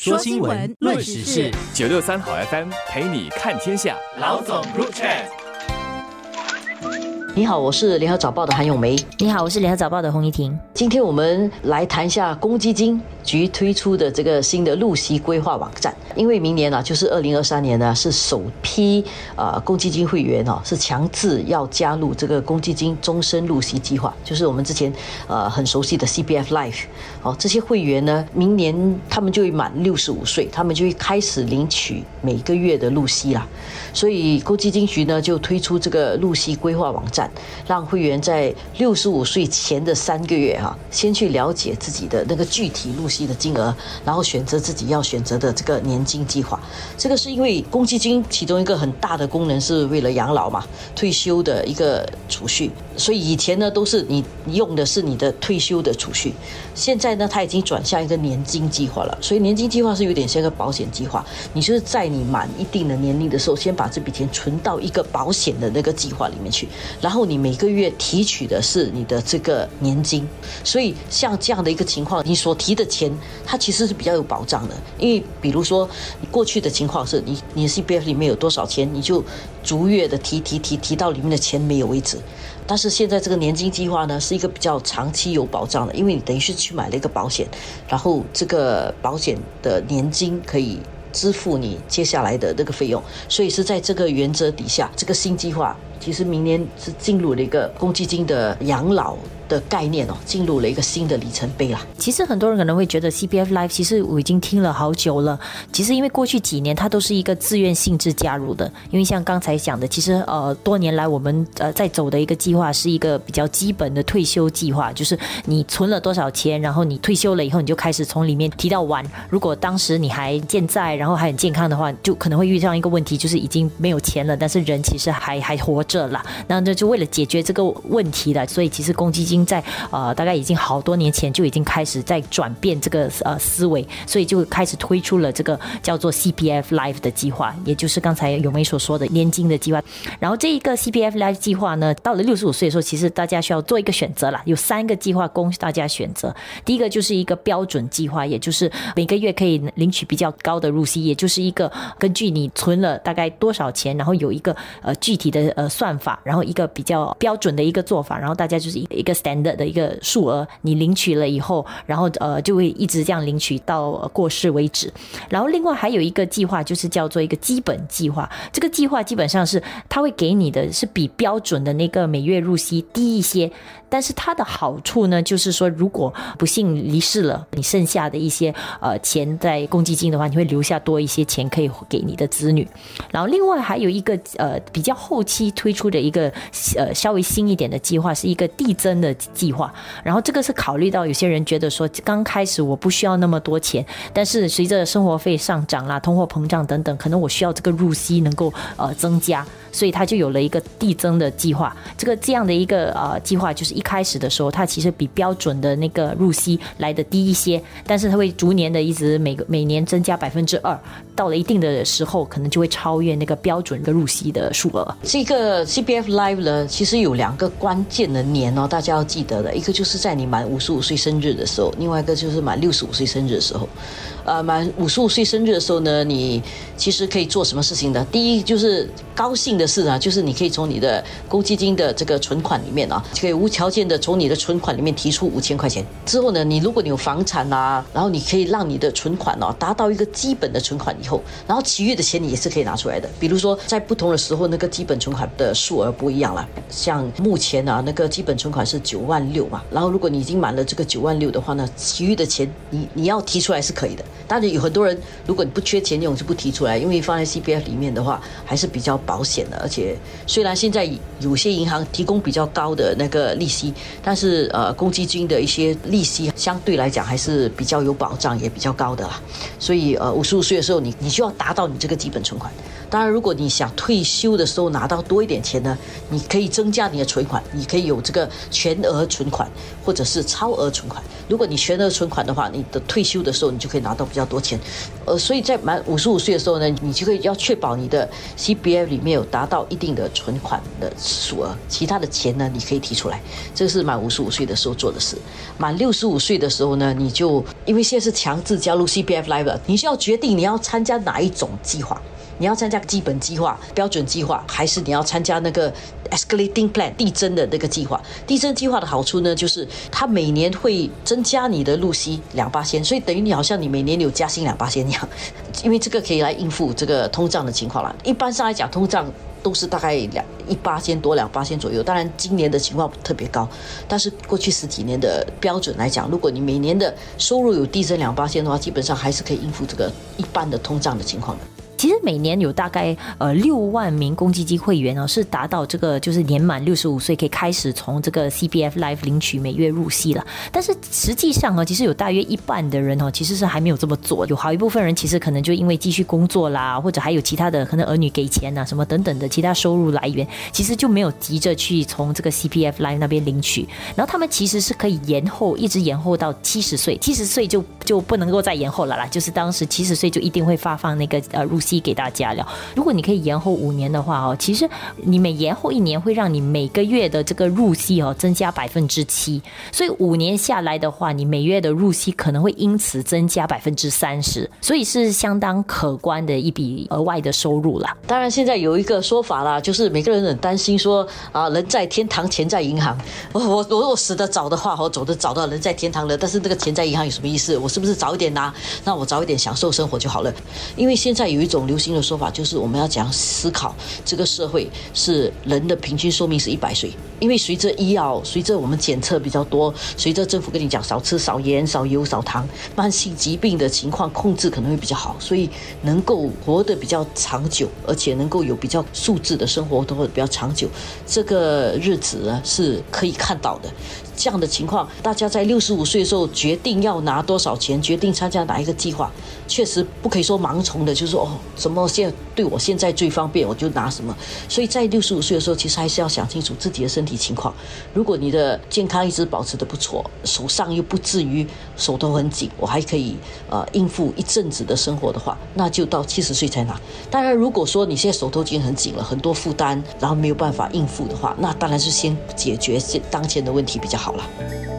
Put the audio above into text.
说新闻，论时事，九六三好 FM 陪你看天下。老总入场。你好，我是联合早报的韩咏梅。你好，我是联合早报的洪怡婷。今天我们来谈一下公积金局推出的这个新的入息规划网站。因为明年呢，就是二零二三年呢，是首批呃公积金会员哦，是强制要加入这个公积金终身入息计划，就是我们之前呃很熟悉的 CPF Life。哦，这些会员呢，明年他们就会满六十五岁，他们就会开始领取每个月的入息啦。所以公积金局呢就推出这个入息规划网站，让会员在六十五岁前的三个月哈，先去了解自己的那个具体入息的金额，然后选择自己要选择的这个年金计划。这个是因为公积金其中一个很大的功能是为了养老嘛，退休的一个储蓄。所以以前呢都是你用的是你的退休的储蓄，现在呢它已经转向一个年金计划了。所以年金计划是有点像个保险计划，你就是在你满一定的年龄的时候，先把这笔钱存到一个保险的那个计划里面去，然后你每个月提取的是你的这个年金。所以像这样的一个情况，你所提的钱它其实是比较有保障的，因为比如说你过去的情况是你你 C P F 里面有多少钱，你就逐月的提提提提到里面的钱没有为止。但是现在这个年金计划呢，是一个比较长期有保障的，因为你等于是去买了一个保险，然后这个保险的年金可以支付你接下来的那个费用，所以是在这个原则底下，这个新计划其实明年是进入了一个公积金的养老。的概念哦，进入了一个新的里程碑啦。其实很多人可能会觉得 C P F Life，其实我已经听了好久了。其实因为过去几年它都是一个自愿性质加入的，因为像刚才讲的，其实呃多年来我们呃在走的一个计划是一个比较基本的退休计划，就是你存了多少钱，然后你退休了以后你就开始从里面提到完。如果当时你还健在，然后还很健康的话，就可能会遇上一个问题，就是已经没有钱了，但是人其实还还活着了。那这就为了解决这个问题了，所以其实公积金。在呃，大概已经好多年前就已经开始在转变这个呃思维，所以就开始推出了这个叫做 CPF Life 的计划，也就是刚才永梅所说的年金的计划。然后这一个 CPF Life 计划呢，到了六十五岁的时候，其实大家需要做一个选择了，有三个计划供大家选择。第一个就是一个标准计划，也就是每个月可以领取比较高的入息，也就是一个根据你存了大概多少钱，然后有一个呃具体的呃算法，然后一个比较标准的一个做法，然后大家就是一一个 standard 的一个数额，你领取了以后，然后呃就会一直这样领取到过世为止。然后另外还有一个计划，就是叫做一个基本计划。这个计划基本上是它会给你的是比标准的那个每月入息低一些。但是它的好处呢，就是说，如果不幸离世了，你剩下的一些呃钱在公积金的话，你会留下多一些钱可以给你的子女。然后另外还有一个呃比较后期推推出的一个呃稍微新一点的计划，是一个递增的计划。然后这个是考虑到有些人觉得说，刚开始我不需要那么多钱，但是随着生活费上涨啦、通货膨胀等等，可能我需要这个入息能够呃增加。所以它就有了一个递增的计划，这个这样的一个呃计划，就是一开始的时候，它其实比标准的那个入息来的低一些，但是它会逐年的一直每个每年增加百分之二，到了一定的时候，可能就会超越那个标准的入息的数额。这个 CBF Live 呢，其实有两个关键的年哦，大家要记得的，一个就是在你满五十五岁生日的时候，另外一个就是满六十五岁生日的时候。呃，满五十五岁生日的时候呢，你其实可以做什么事情呢？第一就是高兴的事啊，就是你可以从你的公积金的这个存款里面啊，可以无条件的从你的存款里面提出五千块钱。之后呢，你如果你有房产啊，然后你可以让你的存款哦达到一个基本的存款以后，然后其余的钱你也是可以拿出来的。比如说在不同的时候，那个基本存款的数额不一样了。像目前啊，那个基本存款是九万六嘛，然后如果你已经满了这个九万六的话呢，其余的钱你你要提出来是可以的。当然有很多人，如果你不缺钱那种，就不提出来，因为放在 C P F 里面的话，还是比较保险的。而且虽然现在有些银行提供比较高的那个利息，但是呃，公积金的一些利息相对来讲还是比较有保障，也比较高的啦。所以呃，五十五岁的时候，你你就要达到你这个基本存款。当然，如果你想退休的时候拿到多一点钱呢，你可以增加你的存款，你可以有这个全额存款或者是超额存款。如果你全额存款的话，你的退休的时候你就可以拿到比较多钱。呃，所以在满五十五岁的时候呢，你就可以要确保你的 C B F 里面有达到一定的存款的数额，其他的钱呢你可以提出来。这是满五十五岁的时候做的事。满六十五岁的时候呢，你就因为现在是强制加入 C B F Live，你需要决定你要参加哪一种计划。你要参加基本计划、标准计划，还是你要参加那个 escalating plan 递增的那个计划？递增计划的好处呢，就是它每年会增加你的入息两八千，所以等于你好像你每年有加薪两八千一样，因为这个可以来应付这个通胀的情况了。一般上来讲，通胀都是大概两一八千多两八千左右。当然今年的情况特别高，但是过去十几年的标准来讲，如果你每年的收入有递增两八千的话，基本上还是可以应付这个一般的通胀的情况的。其实每年有大概呃六万名公积金会员哦，是达到这个就是年满六十五岁可以开始从这个 CPF Life 领取每月入息了。但是实际上呢，其实有大约一半的人哦，其实是还没有这么做。有好一部分人其实可能就因为继续工作啦，或者还有其他的可能儿女给钱呐什么等等的其他收入来源，其实就没有急着去从这个 C P F Life 那边领取。然后他们其实是可以延后，一直延后到七十岁，七十岁就就不能够再延后了啦。就是当时七十岁就一定会发放那个呃入。息给大家聊，如果你可以延后五年的话哦，其实你每延后一年会让你每个月的这个入息哦增加百分之七，所以五年下来的话，你每月的入息可能会因此增加百分之三十，所以是相当可观的一笔额外的收入啦。当然，现在有一个说法啦，就是每个人很担心说啊，人在天堂，钱在银行。我我我我死得早的话，我走的早到人在天堂了，但是这个钱在银行有什么意思？我是不是早一点拿？那我早一点享受生活就好了。因为现在有一种。种流行的说法就是我们要讲思考，这个社会是人的平均寿命是一百岁，因为随着医药，随着我们检测比较多，随着政府跟你讲少吃少盐少油少糖，慢性疾病的情况控制可能会比较好，所以能够活得比较长久，而且能够有比较素质的生活都会比较长久，这个日子呢是可以看到的。这样的情况，大家在六十五岁的时候决定要拿多少钱，决定参加哪一个计划，确实不可以说盲从的，就是说哦，什么现对我现在最方便，我就拿什么。所以在六十五岁的时候，其实还是要想清楚自己的身体情况。如果你的健康一直保持的不错，手上又不至于手头很紧，我还可以呃应付一阵子的生活的话，那就到七十岁才拿。当然，如果说你现在手头已经很紧了，很多负担，然后没有办法应付的话，那当然是先解决现当前的问题比较好。好了。